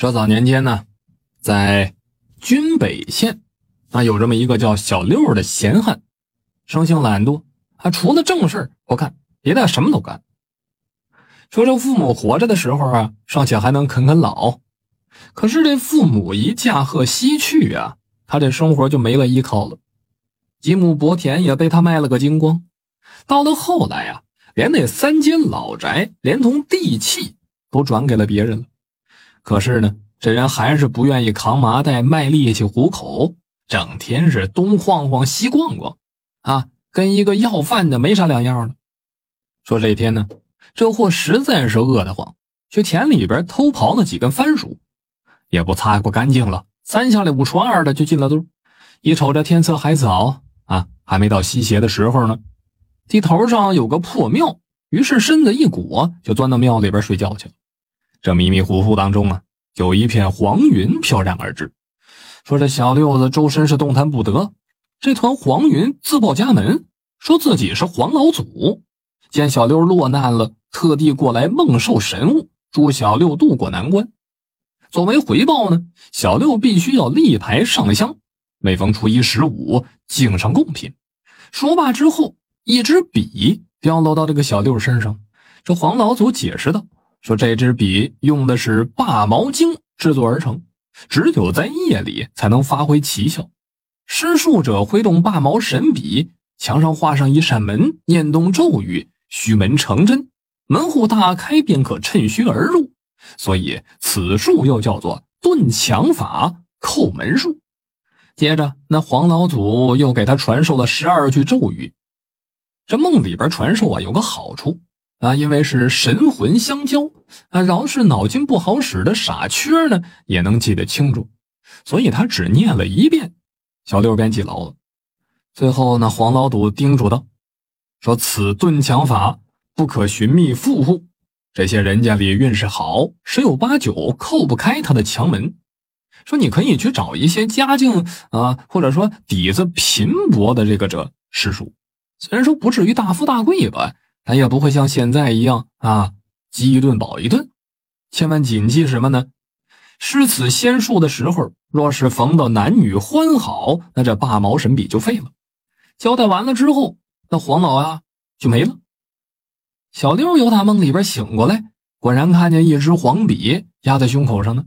说早年间呢，在军北县，啊，有这么一个叫小六的闲汉，生性懒惰，啊，除了正事不干，别的什么都干。说这父母活着的时候啊，尚且还能啃啃老，可是这父母一驾鹤西去啊，他这生活就没了依靠了，几亩薄田也被他卖了个精光。到了后来啊，连那三间老宅，连同地契都转给了别人了。可是呢，这人还是不愿意扛麻袋卖力气糊口，整天是东晃晃西逛逛，啊，跟一个要饭的没啥两样了。说这天呢，这货实在是饿得慌，去田里边偷刨了几根番薯，也不擦不干净了，三下里五除二的就进了堆。一瞅这天色还早啊，还没到西斜的时候呢。地头上有个破庙，于是身子一裹，就钻到庙里边睡觉去了。这迷迷糊糊当中啊，有一片黄云飘然而至，说这小六子周身是动弹不得。这团黄云自报家门，说自己是黄老祖，见小六落难了，特地过来梦受神物，助小六渡过难关。作为回报呢，小六必须要立牌上香，每逢初一十五敬上贡品。说罢之后，一支笔掉落到这个小六身上。这黄老祖解释道。说这支笔用的是霸毛精制作而成，只有在夜里才能发挥奇效。施术者挥动霸毛神笔，墙上画上一扇门，念动咒语，虚门成真，门户大开，便可趁虚而入。所以此术又叫做遁墙法、叩门术。接着，那黄老祖又给他传授了十二句咒语。这梦里边传授啊，有个好处。啊，因为是神魂相交啊，饶是脑筋不好使的傻缺呢，也能记得清楚，所以他只念了一遍，小六便记牢了。最后呢，黄老祖叮嘱道：“说此遁墙法不可寻觅富户，这些人家里运势好，十有八九叩不开他的墙门。说你可以去找一些家境啊，或者说底子贫薄的这个者施术，虽然说不至于大富大贵吧。”咱也不会像现在一样啊，饥一顿饱一顿。千万谨记什么呢？施此仙术的时候，若是逢到男女欢好，那这霸毛神笔就废了。交代完了之后，那黄老啊就没了。小六由他梦里边醒过来，果然看见一支黄笔压在胸口上呢，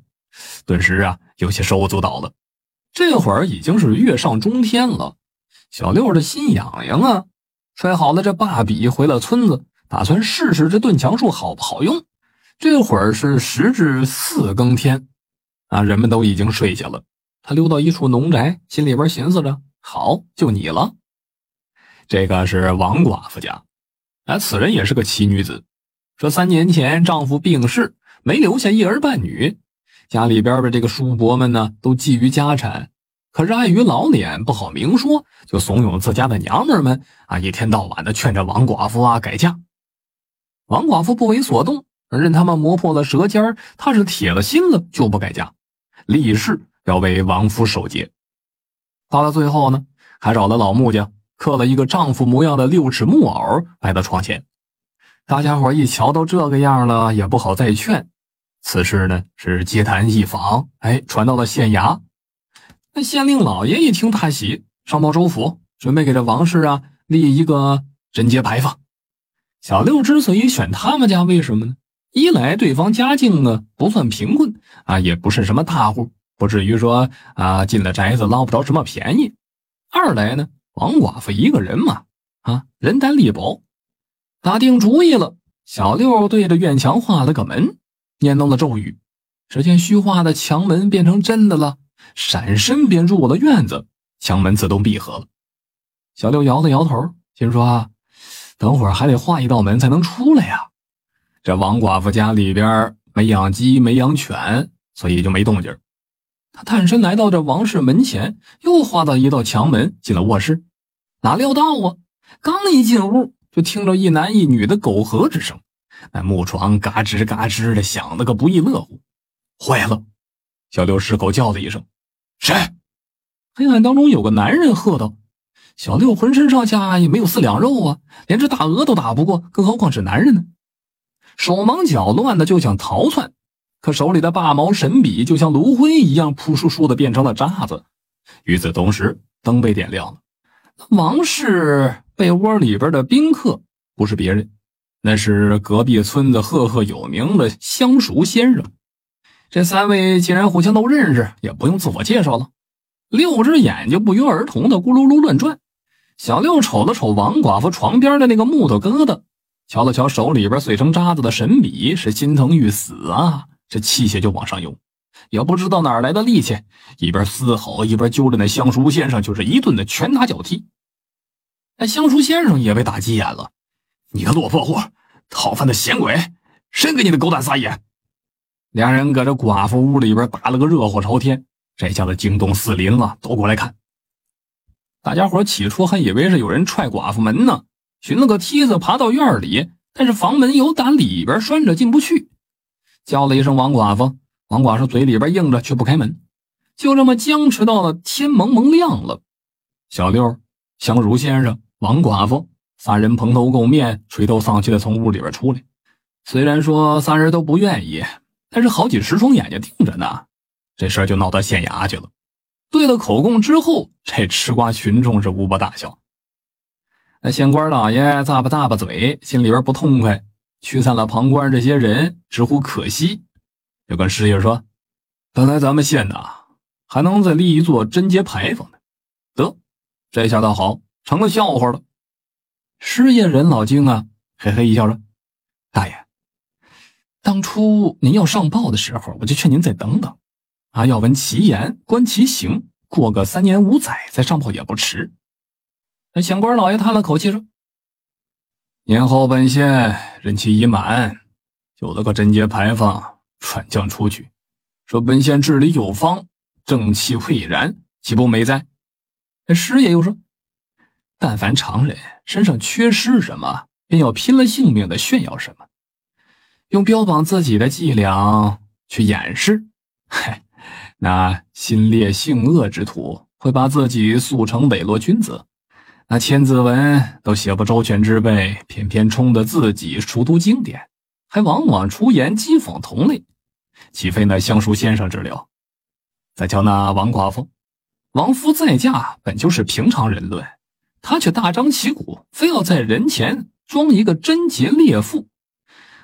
顿时啊有些手舞足蹈了。这会儿已经是月上中天了，小六的心痒痒啊。揣好了这霸笔，回了村子，打算试试这遁墙术好不好用。这会儿是时至四更天，啊，人们都已经睡下了。他溜到一处农宅，心里边寻思着：好，就你了。这个是王寡妇家，啊，此人也是个奇女子。说三年前丈夫病逝，没留下一儿半女，家里边的这个叔伯们呢，都觊觎家产。可是碍于老脸不好明说，就怂恿自家的娘们们啊，一天到晚的劝着王寡妇啊改嫁。王寡妇不为所动，任他们磨破了舌尖儿她是铁了心了就不改嫁，立誓要为王夫守节。到了最后呢，还找了老木匠刻了一个丈夫模样的六尺木偶摆到床前。大家伙一瞧都这个样了，也不好再劝。此事呢是街谈一坊，哎，传到了县衙。那县令老爷一听大喜，上报州府，准备给这王氏啊立一个贞节牌坊。小六之所以选他们家，为什么呢？一来对方家境呢不算贫困啊，也不是什么大户，不至于说啊进了宅子捞不着什么便宜；二来呢，王寡妇一个人嘛，啊人单力薄。打定主意了，小六对着院墙画了个门，念动了咒语，只见虚化的墙门变成真的了。闪身便入我的院子，墙门自动闭合了。小六摇了摇头，心说：“，等会儿还得画一道门才能出来呀。”这王寡妇家里边没养鸡，没养犬，所以就没动静。他探身来到这王氏门前，又画到一道墙门，进了卧室。哪料到啊，刚一进屋，就听着一男一女的苟合之声，那木床嘎吱嘎吱的响了个不亦乐乎。坏了！小六失口叫了一声。谁？黑暗当中有个男人喝道：“小六浑身上下也没有四两肉啊，连只大鹅都打不过，更何况是男人呢？”手忙脚乱的就想逃窜，可手里的霸毛神笔就像炉灰一样，扑簌簌的变成了渣子。与此同时，灯被点亮了。王氏被窝里边的宾客不是别人，那是隔壁村子赫赫有名的相熟先生。这三位既然互相都认识，也不用自我介绍了。六只眼睛不约而同的咕噜噜乱转。小六瞅了瞅王寡妇床边的那个木头疙瘩，瞧了瞧手里边碎成渣子的神笔，是心疼欲死啊！这气血就往上涌，也不知道哪来的力气，一边嘶吼，一边揪着那香书先生就是一顿的拳打脚踢。那香书先生也被打急眼了：“你个落魄货，讨饭的闲鬼，谁给你的狗胆撒野？”俩人搁这寡妇屋里边打了个热火朝天，这下子惊动四邻了，都过来看。大家伙起初还以为是有人踹寡妇门呢，寻了个梯子爬到院里，但是房门有胆，里边拴着进不去。叫了一声“王寡妇”，王寡妇嘴里边应着，却不开门，就这么僵持到了天蒙蒙亮了。小六、香如先生、王寡妇三人蓬头垢面、垂头丧气的从屋里边出来。虽然说三人都不愿意，但是好几十双眼睛盯着呢，这事儿就闹到县衙去了。对了口供之后，这吃瓜群众是无不大笑。那县官老爷咂巴咂巴嘴，心里边不痛快。驱散了旁观这些人，直呼可惜，就跟师爷说：“本来咱们县呐，还能再立一座贞节牌坊呢。得，这下倒好，成了笑话了。”师爷人老精啊，嘿嘿一笑说：“大爷，当初您要上报的时候，我就劝您再等等，啊，要闻其言，观其行，过个三年五载再上报也不迟。”那县官老爷叹了口气说。年后本县任期已满，有了个贞节牌坊传将出去，说本县治理有方，正气蔚然，岂不美哉？那师爷又说：“但凡常人身上缺失什么，便要拼了性命的炫耀什么，用标榜自己的伎俩去掩饰。嗨，那心烈性恶之徒会把自己塑成磊落君子。”那千字文都写不周全之辈，偏偏冲得自己熟读经典，还往往出言讥讽同类，岂非那相书先生之流？再瞧那王寡妇，王夫再嫁本就是平常人论，她却大张旗鼓，非要在人前装一个贞洁烈妇，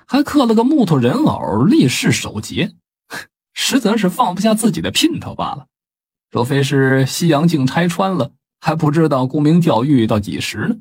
还刻了个木头人偶立誓守节，实则是放不下自己的姘头罢了。若非是西洋镜拆穿了。还不知道沽名钓誉到几时呢。